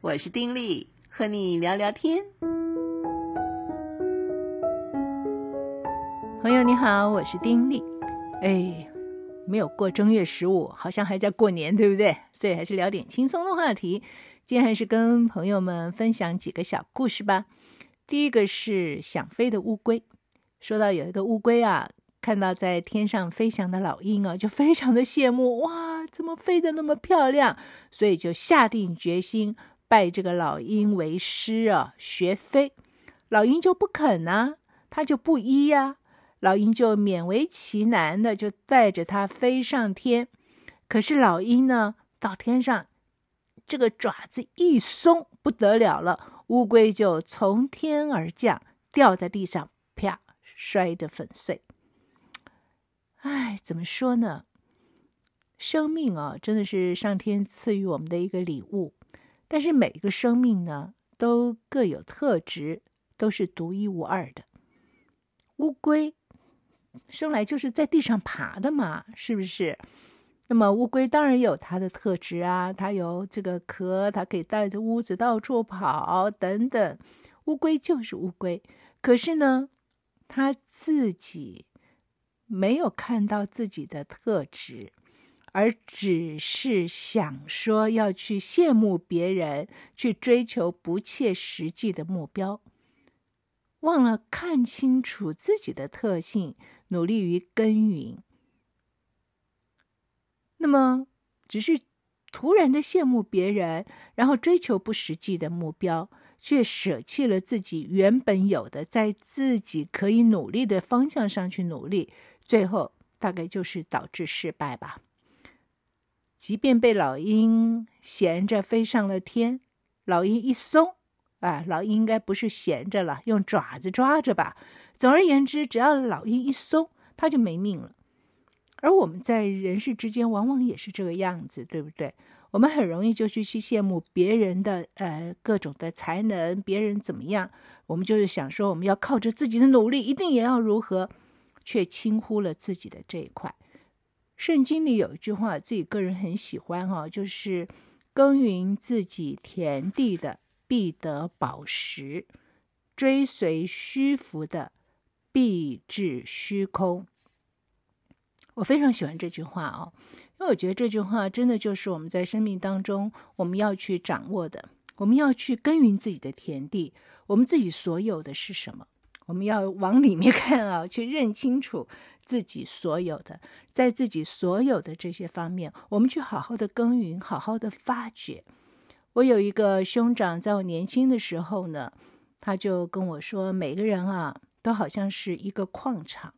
我是丁力，和你聊聊天。朋友你好，我是丁力。哎，没有过正月十五，好像还在过年，对不对？所以还是聊点轻松的话题。今天还是跟朋友们分享几个小故事吧。第一个是想飞的乌龟。说到有一个乌龟啊，看到在天上飞翔的老鹰啊，就非常的羡慕，哇，怎么飞得那么漂亮？所以就下定决心拜这个老鹰为师啊，学飞。老鹰就不肯啊，他就不依呀、老鹰就勉为其难的就带着他飞上天。可是老鹰呢，到天上。这个爪子一松，不得了了，乌龟就从天而降，掉在地上，啪，摔得粉碎。哎，怎么说呢？生命啊，真的是上天赐予我们的一个礼物。但是每一个生命呢，都各有特质，都是独一无二的。乌龟生来就是在地上爬的嘛，是不是？那么乌龟当然有它的特质啊，它有这个壳，它可以带着屋子到处跑等等。乌龟就是乌龟，可是呢，它自己没有看到自己的特质，而只是想说要去羡慕别人，去追求不切实际的目标，忘了看清楚自己的特性，努力于耕耘。那么，只是突然的羡慕别人，然后追求不实际的目标，却舍弃了自己原本有的，在自己可以努力的方向上去努力，最后大概就是导致失败吧。即便被老鹰衔着飞上了天，老鹰一松，啊，老鹰应该不是衔着了，用爪子抓着吧。总而言之，只要老鹰一松，它就没命了。而我们在人世之间，往往也是这个样子，对不对？我们很容易就去去羡慕别人的呃各种的才能，别人怎么样，我们就是想说，我们要靠着自己的努力，一定也要如何，却轻忽了自己的这一块。圣经里有一句话，自己个人很喜欢哈，就是耕耘自己田地的必得宝石，追随虚浮的必至虚空。我非常喜欢这句话哦，因为我觉得这句话真的就是我们在生命当中我们要去掌握的，我们要去耕耘自己的田地，我们自己所有的是什么？我们要往里面看啊，去认清楚自己所有的，在自己所有的这些方面，我们去好好的耕耘，好好的发掘。我有一个兄长，在我年轻的时候呢，他就跟我说，每个人啊，都好像是一个矿场。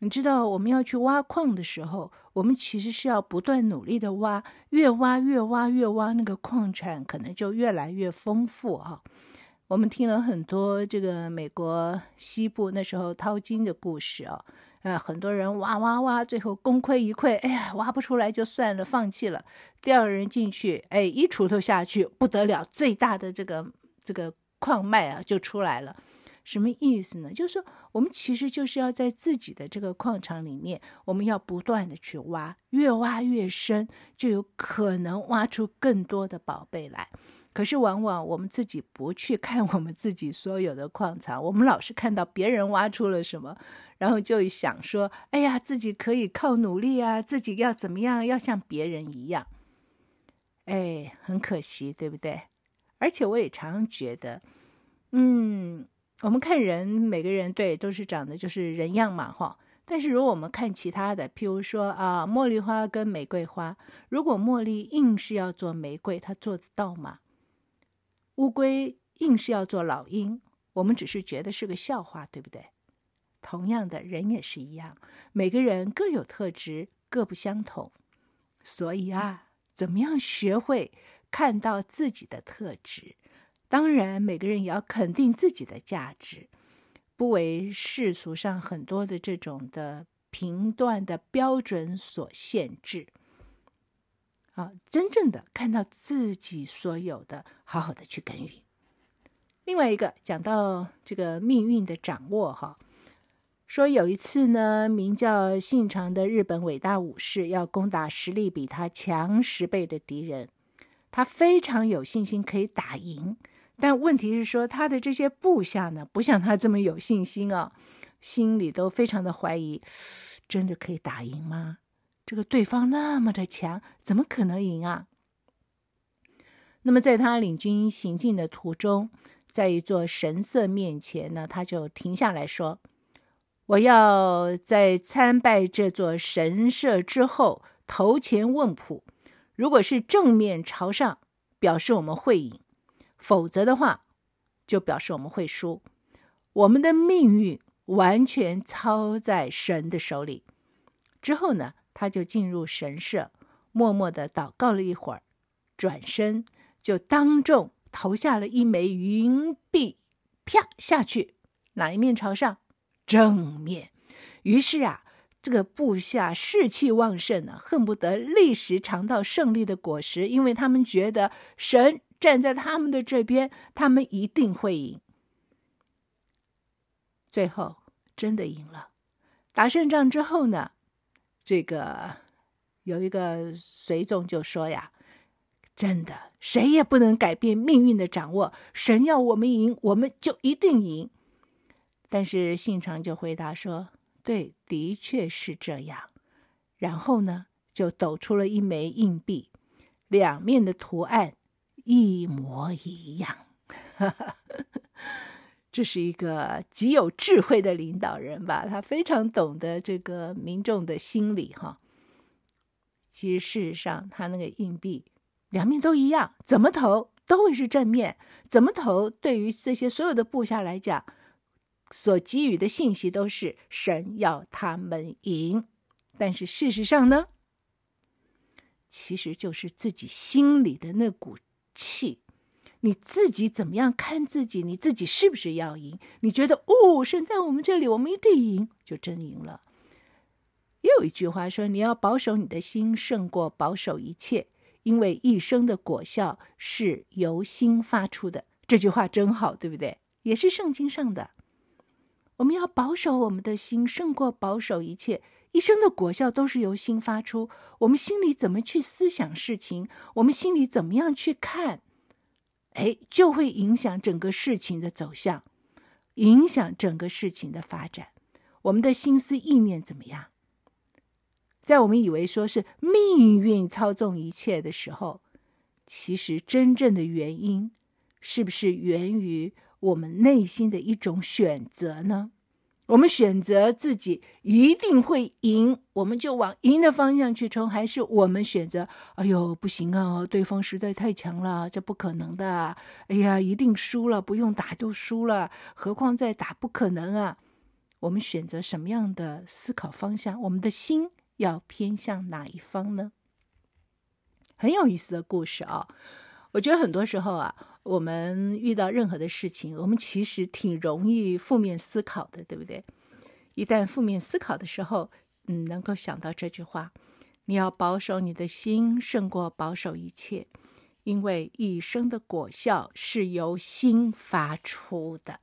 你知道，我们要去挖矿的时候，我们其实是要不断努力的挖，越挖越挖越挖，那个矿产可能就越来越丰富啊。我们听了很多这个美国西部那时候淘金的故事啊，呃，很多人挖挖挖，最后功亏一篑，哎呀，挖不出来就算了，放弃了。第二个人进去，哎，一锄头下去，不得了，最大的这个这个矿脉啊就出来了。什么意思呢？就是说，我们其实就是要在自己的这个矿场里面，我们要不断的去挖，越挖越深，就有可能挖出更多的宝贝来。可是，往往我们自己不去看我们自己所有的矿藏，我们老是看到别人挖出了什么，然后就想说：“哎呀，自己可以靠努力啊，自己要怎么样，要像别人一样。”哎，很可惜，对不对？而且我也常常觉得，嗯。我们看人，每个人对都是长得就是人样嘛，哈。但是如果我们看其他的，譬如说啊，茉莉花跟玫瑰花，如果茉莉硬是要做玫瑰，它做得到吗？乌龟硬是要做老鹰，我们只是觉得是个笑话，对不对？同样的，人也是一样，每个人各有特质，各不相同。所以啊，怎么样学会看到自己的特质？当然，每个人也要肯定自己的价值，不为世俗上很多的这种的评断的标准所限制。啊，真正的看到自己所有的，好好的去耕耘。另外一个讲到这个命运的掌握，哈，说有一次呢，名叫信长的日本伟大武士要攻打实力比他强十倍的敌人。他非常有信心可以打赢。但问题是说，他的这些部下呢，不像他这么有信心啊，心里都非常的怀疑，真的可以打赢吗？这个对方那么的强，怎么可能赢啊？那么在他领军行进的途中，在一座神社面前呢，他就停下来说：“我要在参拜这座神社之后，头前问卜，如果是正面朝上，表示我们会赢。”否则的话，就表示我们会输。我们的命运完全操在神的手里。之后呢，他就进入神社，默默地祷告了一会儿，转身就当众投下了一枚银币，啪下去，哪一面朝上？正面。于是啊，这个部下士气旺盛呢，恨不得立时尝到胜利的果实，因为他们觉得神。站在他们的这边，他们一定会赢。最后真的赢了。打胜仗之后呢，这个有一个随从就说呀：“真的，谁也不能改变命运的掌握。神要我们赢，我们就一定赢。”但是信长就回答说：“对，的确是这样。”然后呢，就抖出了一枚硬币，两面的图案。一模一样，这是一个极有智慧的领导人吧？他非常懂得这个民众的心理哈。其实事实上，他那个硬币两面都一样，怎么投都会是正面，怎么投对于这些所有的部下来讲，所给予的信息都是神要他们赢。但是事实上呢，其实就是自己心里的那股。气，你自己怎么样看自己？你自己是不是要赢？你觉得哦，神在我们这里，我们一定赢，就真赢了。也有一句话说：“你要保守你的心，胜过保守一切，因为一生的果效是由心发出的。”这句话真好，对不对？也是圣经上的。我们要保守我们的心，胜过保守一切。一生的果效都是由心发出。我们心里怎么去思想事情，我们心里怎么样去看，哎，就会影响整个事情的走向，影响整个事情的发展。我们的心思意念怎么样？在我们以为说是命运操纵一切的时候，其实真正的原因是不是源于我们内心的一种选择呢？我们选择自己一定会赢，我们就往赢的方向去冲；还是我们选择，哎呦，不行啊，对方实在太强了，这不可能的。哎呀，一定输了，不用打就输了，何况再打不可能啊。我们选择什么样的思考方向？我们的心要偏向哪一方呢？很有意思的故事啊。我觉得很多时候啊，我们遇到任何的事情，我们其实挺容易负面思考的，对不对？一旦负面思考的时候，嗯，能够想到这句话：你要保守你的心，胜过保守一切，因为一生的果效是由心发出的。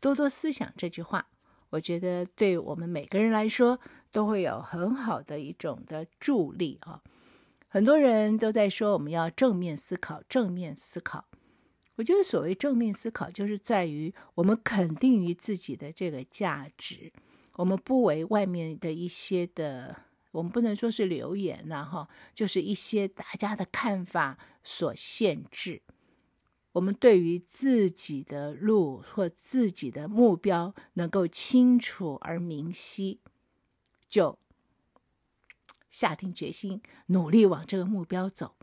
多多思想这句话，我觉得对我们每个人来说都会有很好的一种的助力啊。很多人都在说我们要正面思考，正面思考。我觉得所谓正面思考，就是在于我们肯定于自己的这个价值，我们不为外面的一些的，我们不能说是流言呐，哈，就是一些大家的看法所限制。我们对于自己的路或自己的目标能够清楚而明晰，就。下定决心，努力往这个目标走。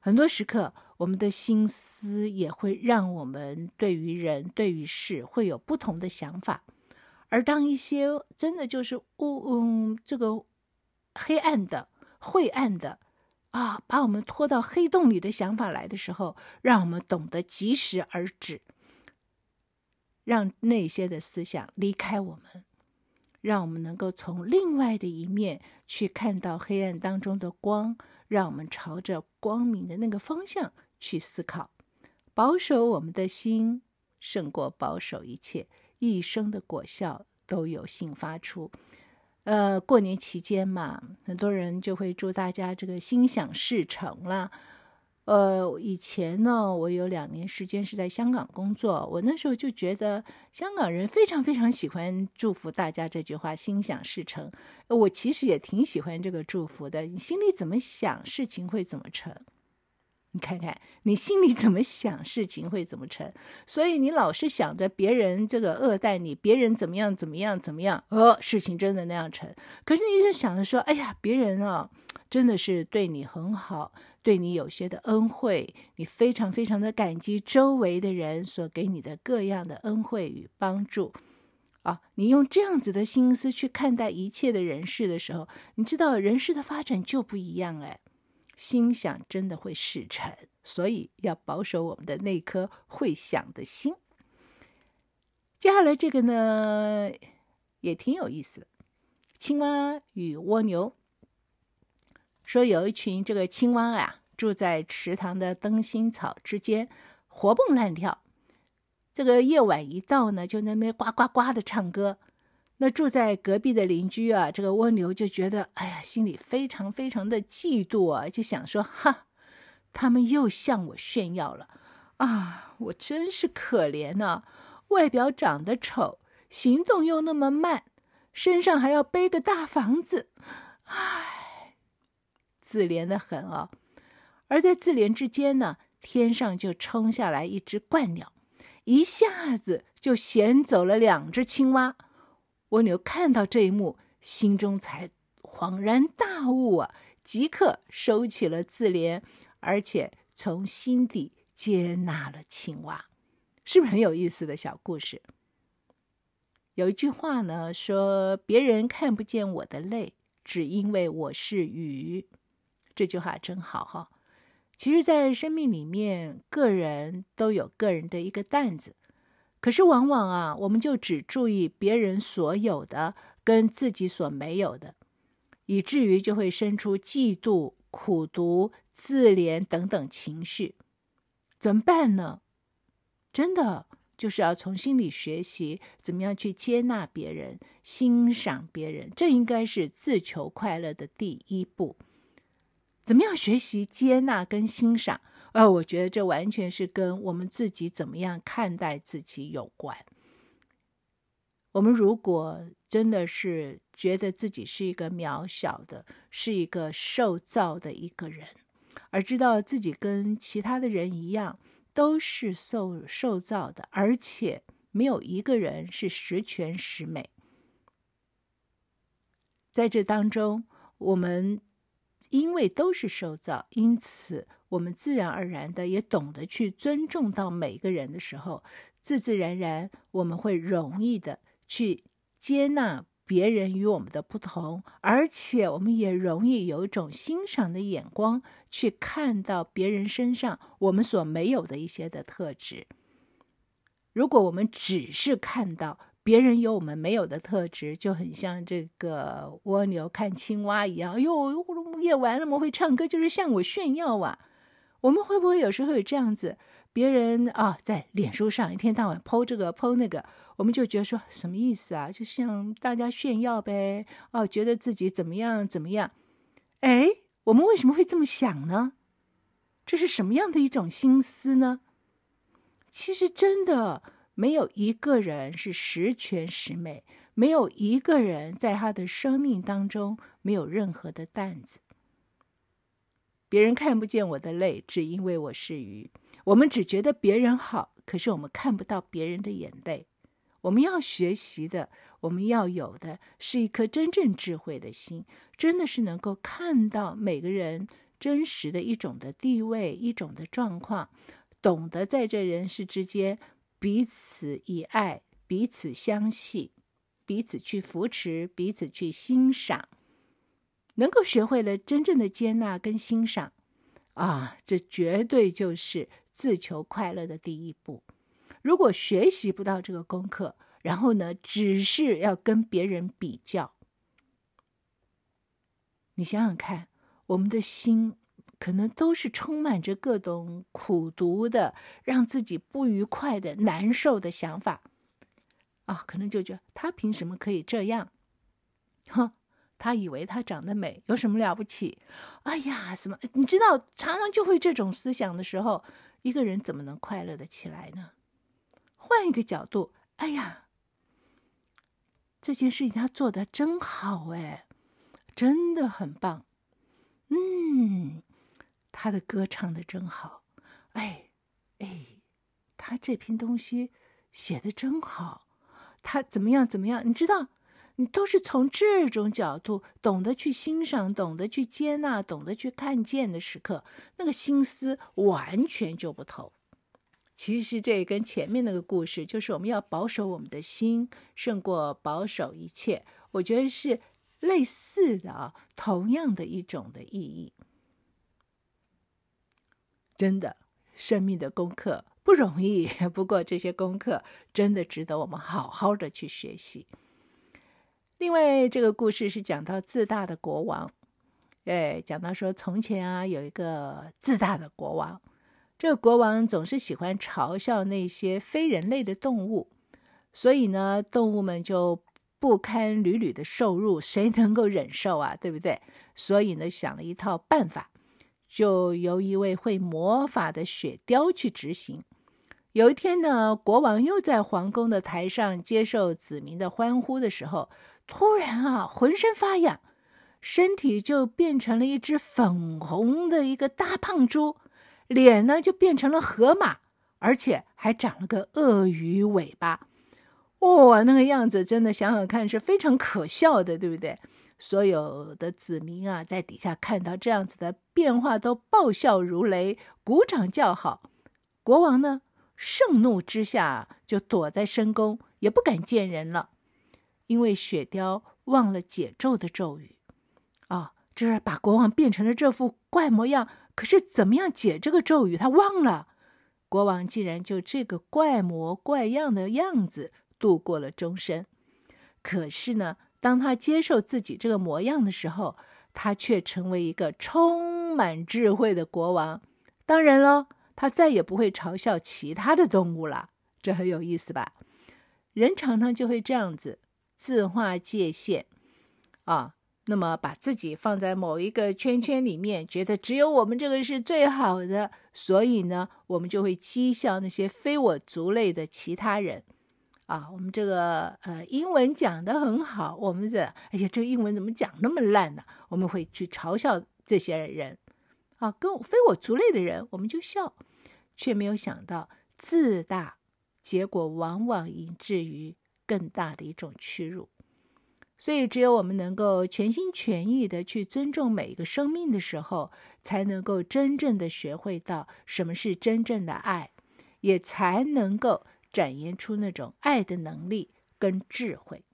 很多时刻，我们的心思也会让我们对于人、对于事会有不同的想法。而当一些真的就是乌嗯这个黑暗的、晦暗的啊，把我们拖到黑洞里的想法来的时候，让我们懂得及时而止，让那些的思想离开我们。让我们能够从另外的一面去看到黑暗当中的光，让我们朝着光明的那个方向去思考。保守我们的心，胜过保守一切。一生的果效都有幸发出。呃，过年期间嘛，很多人就会祝大家这个心想事成啦。呃，以前呢，我有两年时间是在香港工作，我那时候就觉得香港人非常非常喜欢祝福大家这句话“心想事成”。我其实也挺喜欢这个祝福的。你心里怎么想，事情会怎么成？你看看，你心里怎么想，事情会怎么成？所以你老是想着别人这个恶待你，别人怎么样怎么样怎么样，呃，事情真的那样成。可是你一直想着说，哎呀，别人啊，真的是对你很好。对你有些的恩惠，你非常非常的感激周围的人所给你的各样的恩惠与帮助啊！你用这样子的心思去看待一切的人事的时候，你知道人事的发展就不一样哎，心想真的会事成，所以要保守我们的那颗会想的心。接下来这个呢，也挺有意思的，青蛙与蜗牛。说有一群这个青蛙啊，住在池塘的灯芯草之间，活蹦乱跳。这个夜晚一到呢，就那边呱呱呱的唱歌。那住在隔壁的邻居啊，这个蜗牛就觉得，哎呀，心里非常非常的嫉妒啊，就想说，哈，他们又向我炫耀了啊！我真是可怜呐、啊，外表长得丑，行动又那么慢，身上还要背个大房子，唉。自怜的很、哦，而在自怜之间呢，天上就冲下来一只鹳鸟，一下子就衔走了两只青蛙。蜗牛看到这一幕，心中才恍然大悟啊，即刻收起了自怜，而且从心底接纳了青蛙，是不是很有意思的小故事？有一句话呢，说别人看不见我的泪，只因为我是鱼。这句话真好哈！其实，在生命里面，个人都有个人的一个担子，可是往往啊，我们就只注意别人所有的跟自己所没有的，以至于就会生出嫉妒、苦毒、自怜等等情绪。怎么办呢？真的就是要从心里学习，怎么样去接纳别人、欣赏别人，这应该是自求快乐的第一步。怎么样学习接纳跟欣赏？呃，我觉得这完全是跟我们自己怎么样看待自己有关。我们如果真的是觉得自己是一个渺小的，是一个受造的一个人，而知道自己跟其他的人一样，都是受受造的，而且没有一个人是十全十美。在这当中，我们。因为都是受造，因此我们自然而然的也懂得去尊重到每一个人的时候，自自然然我们会容易的去接纳别人与我们的不同，而且我们也容易有一种欣赏的眼光去看到别人身上我们所没有的一些的特质。如果我们只是看到，别人有我们没有的特质，就很像这个蜗牛看青蛙一样。哎呦，夜晚那么会唱歌，就是向我炫耀啊！我们会不会有时候有这样子？别人啊，在脸书上一天到晚 po 这个 po 那个，我们就觉得说什么意思啊？就向大家炫耀呗。哦，觉得自己怎么样怎么样？哎，我们为什么会这么想呢？这是什么样的一种心思呢？其实真的。没有一个人是十全十美，没有一个人在他的生命当中没有任何的担子。别人看不见我的泪，只因为我是鱼。我们只觉得别人好，可是我们看不到别人的眼泪。我们要学习的，我们要有的是一颗真正智慧的心，真的是能够看到每个人真实的一种的地位，一种的状况，懂得在这人世之间。彼此以爱，彼此相系，彼此去扶持，彼此去欣赏，能够学会了真正的接纳跟欣赏，啊，这绝对就是自求快乐的第一步。如果学习不到这个功课，然后呢，只是要跟别人比较，你想想看，我们的心。可能都是充满着各种苦毒的，让自己不愉快的、难受的想法，啊、可能就觉得他凭什么可以这样？哼，他以为他长得美，有什么了不起？哎呀，什么？你知道，常常就会这种思想的时候，一个人怎么能快乐的起来呢？换一个角度，哎呀，这件事情他做的真好，哎，真的很棒。嗯，他的歌唱的真好，哎，哎，他这篇东西写的真好，他怎么样怎么样？你知道？你都是从这种角度懂得去欣赏、懂得去接纳、懂得去看见的时刻，那个心思完全就不同。其实这跟前面那个故事，就是我们要保守我们的心，胜过保守一切。我觉得是类似的啊，同样的一种的意义。真的，生命的功课不容易，不过这些功课真的值得我们好好的去学习。另外，这个故事是讲到自大的国王，哎，讲到说从前啊，有一个自大的国王，这个国王总是喜欢嘲笑那些非人类的动物，所以呢，动物们就不堪屡屡的受辱，谁能够忍受啊？对不对？所以呢，想了一套办法，就由一位会魔法的雪雕去执行。有一天呢，国王又在皇宫的台上接受子民的欢呼的时候。突然啊，浑身发痒，身体就变成了一只粉红的一个大胖猪，脸呢就变成了河马，而且还长了个鳄鱼尾巴。哇，那个样子真的想想看是非常可笑的，对不对？所有的子民啊，在底下看到这样子的变化，都爆笑如雷，鼓掌叫好。国王呢，盛怒之下就躲在深宫，也不敢见人了。因为雪雕忘了解咒的咒语，啊，这是把国王变成了这副怪模样。可是怎么样解这个咒语，他忘了。国王竟然就这个怪模怪样的样子度过了终身。可是呢，当他接受自己这个模样的时候，他却成为一个充满智慧的国王。当然了，他再也不会嘲笑其他的动物了。这很有意思吧？人常常就会这样子。自划界限，啊，那么把自己放在某一个圈圈里面，觉得只有我们这个是最好的，所以呢，我们就会讥笑那些非我族类的其他人。啊，我们这个呃英文讲得很好，我们这哎呀，这个英文怎么讲那么烂呢？我们会去嘲笑这些人，啊，跟非我族类的人，我们就笑，却没有想到自大，结果往往引致于。更大的一种屈辱，所以只有我们能够全心全意的去尊重每一个生命的时候，才能够真正的学会到什么是真正的爱，也才能够展现出那种爱的能力跟智慧。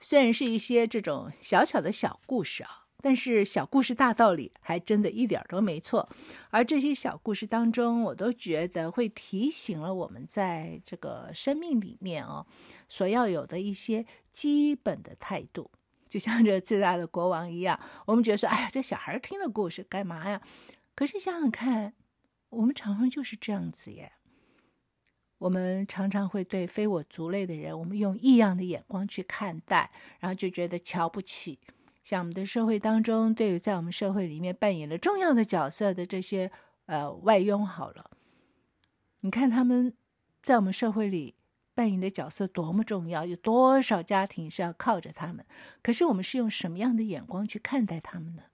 虽然是一些这种小小的小故事啊。但是小故事大道理还真的一点都没错，而这些小故事当中，我都觉得会提醒了我们在这个生命里面哦，所要有的一些基本的态度。就像这最大的国王一样，我们觉得说，哎呀，这小孩听的故事干嘛呀？可是想想看，我们常常就是这样子耶。我们常常会对非我族类的人，我们用异样的眼光去看待，然后就觉得瞧不起。像我们的社会当中，对于在我们社会里面扮演了重要的角色的这些呃外佣，好了，你看他们在我们社会里扮演的角色多么重要，有多少家庭是要靠着他们？可是我们是用什么样的眼光去看待他们呢？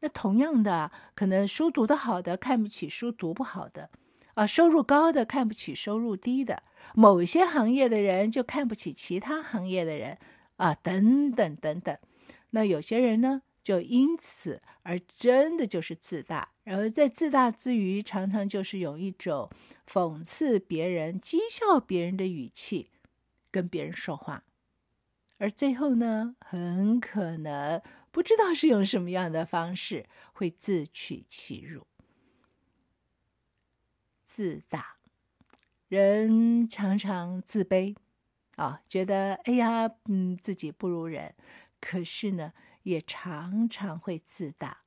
那同样的，可能书读得好的看不起书读不好的，啊，收入高的看不起收入低的，某些行业的人就看不起其他行业的人，啊，等等等等。那有些人呢，就因此而真的就是自大，然后在自大之余，常常就是有一种讽刺别人、讥笑别人的语气跟别人说话，而最后呢，很可能不知道是用什么样的方式会自取其辱。自大，人常常自卑啊，觉得哎呀，嗯，自己不如人。可是呢，也常常会自大。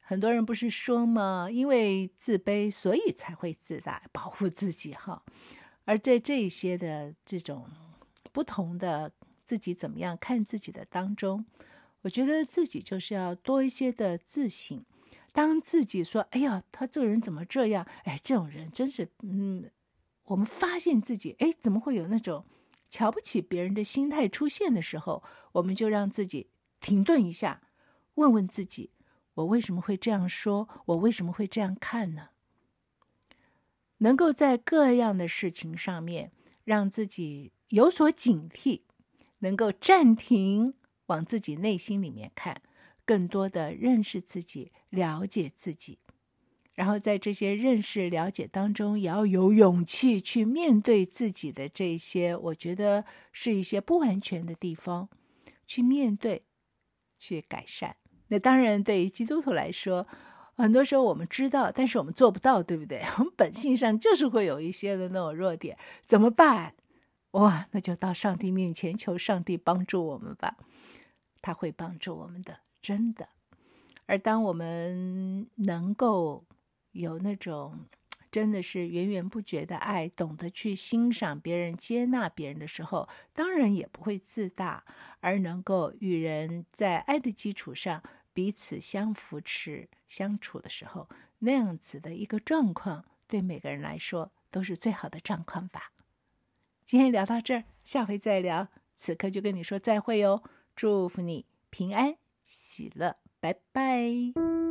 很多人不是说吗？因为自卑，所以才会自大，保护自己哈。而在这些的这种不同的自己怎么样看自己的当中，我觉得自己就是要多一些的自省。当自己说：“哎呀，他这个人怎么这样？”哎，这种人真是……嗯，我们发现自己哎，怎么会有那种瞧不起别人的心态出现的时候，我们就让自己停顿一下，问问自己：我为什么会这样说？我为什么会这样看呢？能够在各样的事情上面让自己有所警惕，能够暂停，往自己内心里面看，更多的认识自己，了解自己，然后在这些认识了解当中，也要有勇气去面对自己的这些，我觉得是一些不完全的地方，去面对，去改善。那当然，对于基督徒来说。很多时候我们知道，但是我们做不到，对不对？我们本性上就是会有一些的那种弱点，怎么办？哇，那就到上帝面前求上帝帮助我们吧，他会帮助我们的，真的。而当我们能够有那种真的是源源不绝的爱，懂得去欣赏别人、接纳别人的时候，当然也不会自大，而能够与人在爱的基础上。彼此相扶持相处的时候，那样子的一个状况，对每个人来说都是最好的状况吧。今天聊到这儿，下回再聊。此刻就跟你说再会哦，祝福你平安洗了，拜拜。